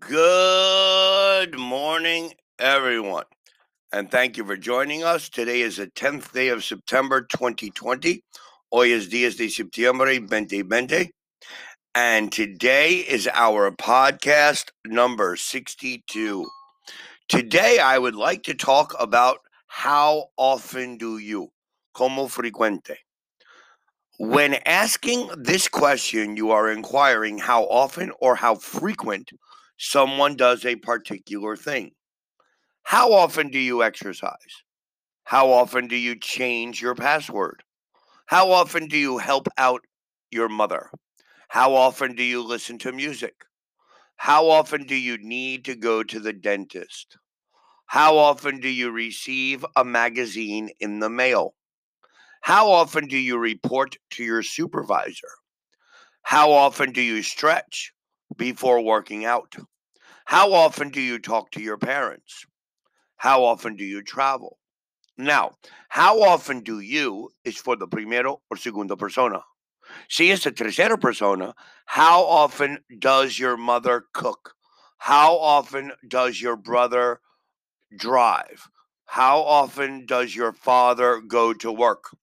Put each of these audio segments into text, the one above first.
Good morning, everyone, and thank you for joining us. Today is the 10th day of September 2020. Hoy es días de septiembre 2020, and today is our podcast number 62. Today, I would like to talk about how often do you, como frecuente. When asking this question, you are inquiring how often or how frequent someone does a particular thing. How often do you exercise? How often do you change your password? How often do you help out your mother? How often do you listen to music? How often do you need to go to the dentist? How often do you receive a magazine in the mail? How often do you report to your supervisor? How often do you stretch before working out? How often do you talk to your parents? How often do you travel? Now, how often do you is for the primero or segundo persona. Si es the tercera persona, how often does your mother cook? How often does your brother drive? How often does your father go to work?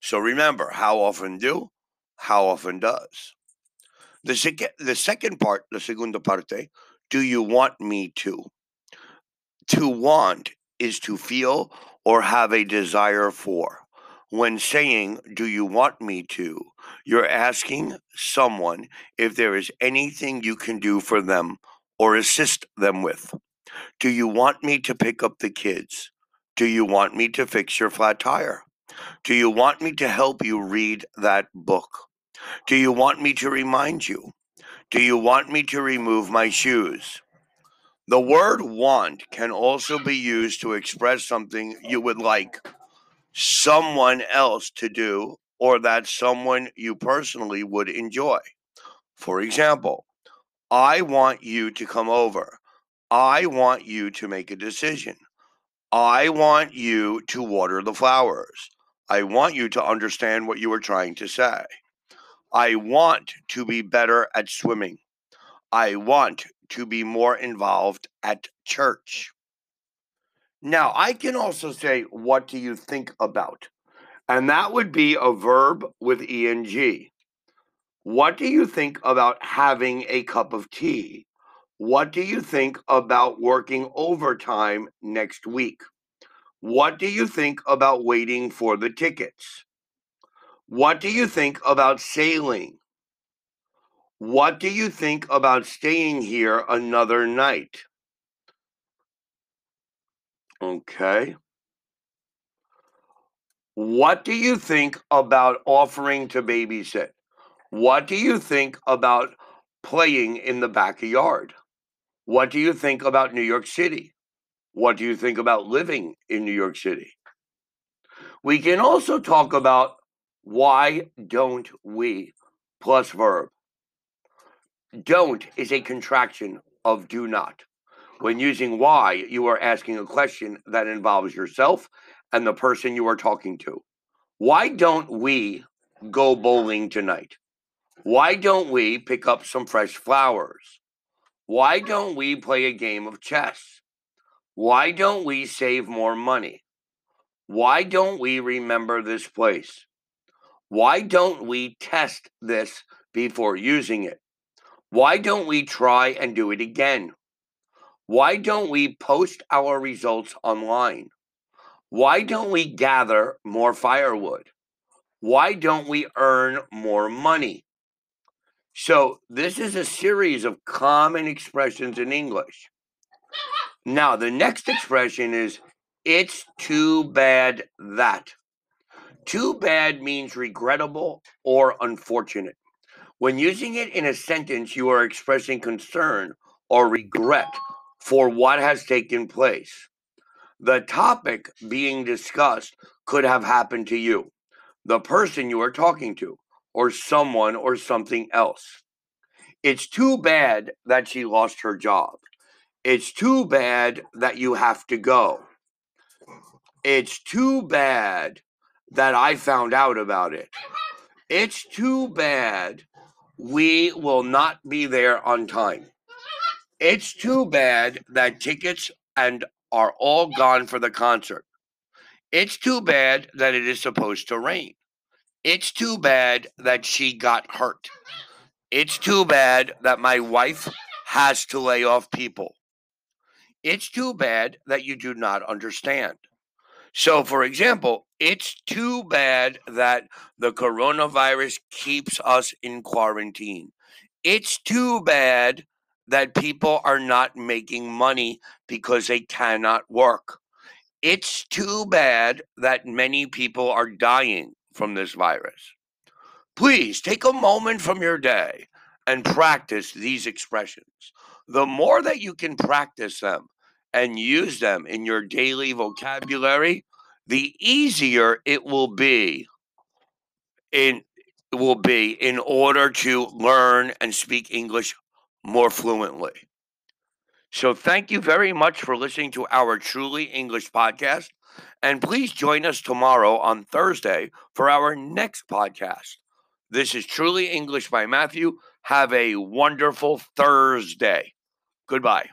So remember, how often do, how often does. The, sec- the second part, the segunda parte, do you want me to? To want is to feel or have a desire for. When saying, Do you want me to? you're asking someone if there is anything you can do for them or assist them with. Do you want me to pick up the kids? Do you want me to fix your flat tire? Do you want me to help you read that book? Do you want me to remind you? Do you want me to remove my shoes? The word want can also be used to express something you would like someone else to do or that someone you personally would enjoy. For example, I want you to come over. I want you to make a decision. I want you to water the flowers. I want you to understand what you are trying to say. I want to be better at swimming. I want to be more involved at church. Now, I can also say, What do you think about? And that would be a verb with ing. What do you think about having a cup of tea? What do you think about working overtime next week? What do you think about waiting for the tickets? What do you think about sailing? What do you think about staying here another night? Okay. What do you think about offering to babysit? What do you think about playing in the backyard? What do you think about New York City? What do you think about living in New York City? We can also talk about why don't we plus verb. Don't is a contraction of do not. When using why, you are asking a question that involves yourself and the person you are talking to. Why don't we go bowling tonight? Why don't we pick up some fresh flowers? Why don't we play a game of chess? Why don't we save more money? Why don't we remember this place? Why don't we test this before using it? Why don't we try and do it again? Why don't we post our results online? Why don't we gather more firewood? Why don't we earn more money? So, this is a series of common expressions in English. Now, the next expression is it's too bad that. Too bad means regrettable or unfortunate. When using it in a sentence, you are expressing concern or regret for what has taken place. The topic being discussed could have happened to you, the person you are talking to, or someone or something else. It's too bad that she lost her job. It's too bad that you have to go. It's too bad that I found out about it. It's too bad we will not be there on time. It's too bad that tickets and are all gone for the concert. It's too bad that it is supposed to rain. It's too bad that she got hurt. It's too bad that my wife has to lay off people. It's too bad that you do not understand. So, for example, it's too bad that the coronavirus keeps us in quarantine. It's too bad that people are not making money because they cannot work. It's too bad that many people are dying from this virus. Please take a moment from your day and practice these expressions. The more that you can practice them and use them in your daily vocabulary, the easier it will be in will be in order to learn and speak English more fluently. So, thank you very much for listening to our Truly English podcast. And please join us tomorrow on Thursday for our next podcast. This is Truly English by Matthew. Have a wonderful Thursday. Goodbye.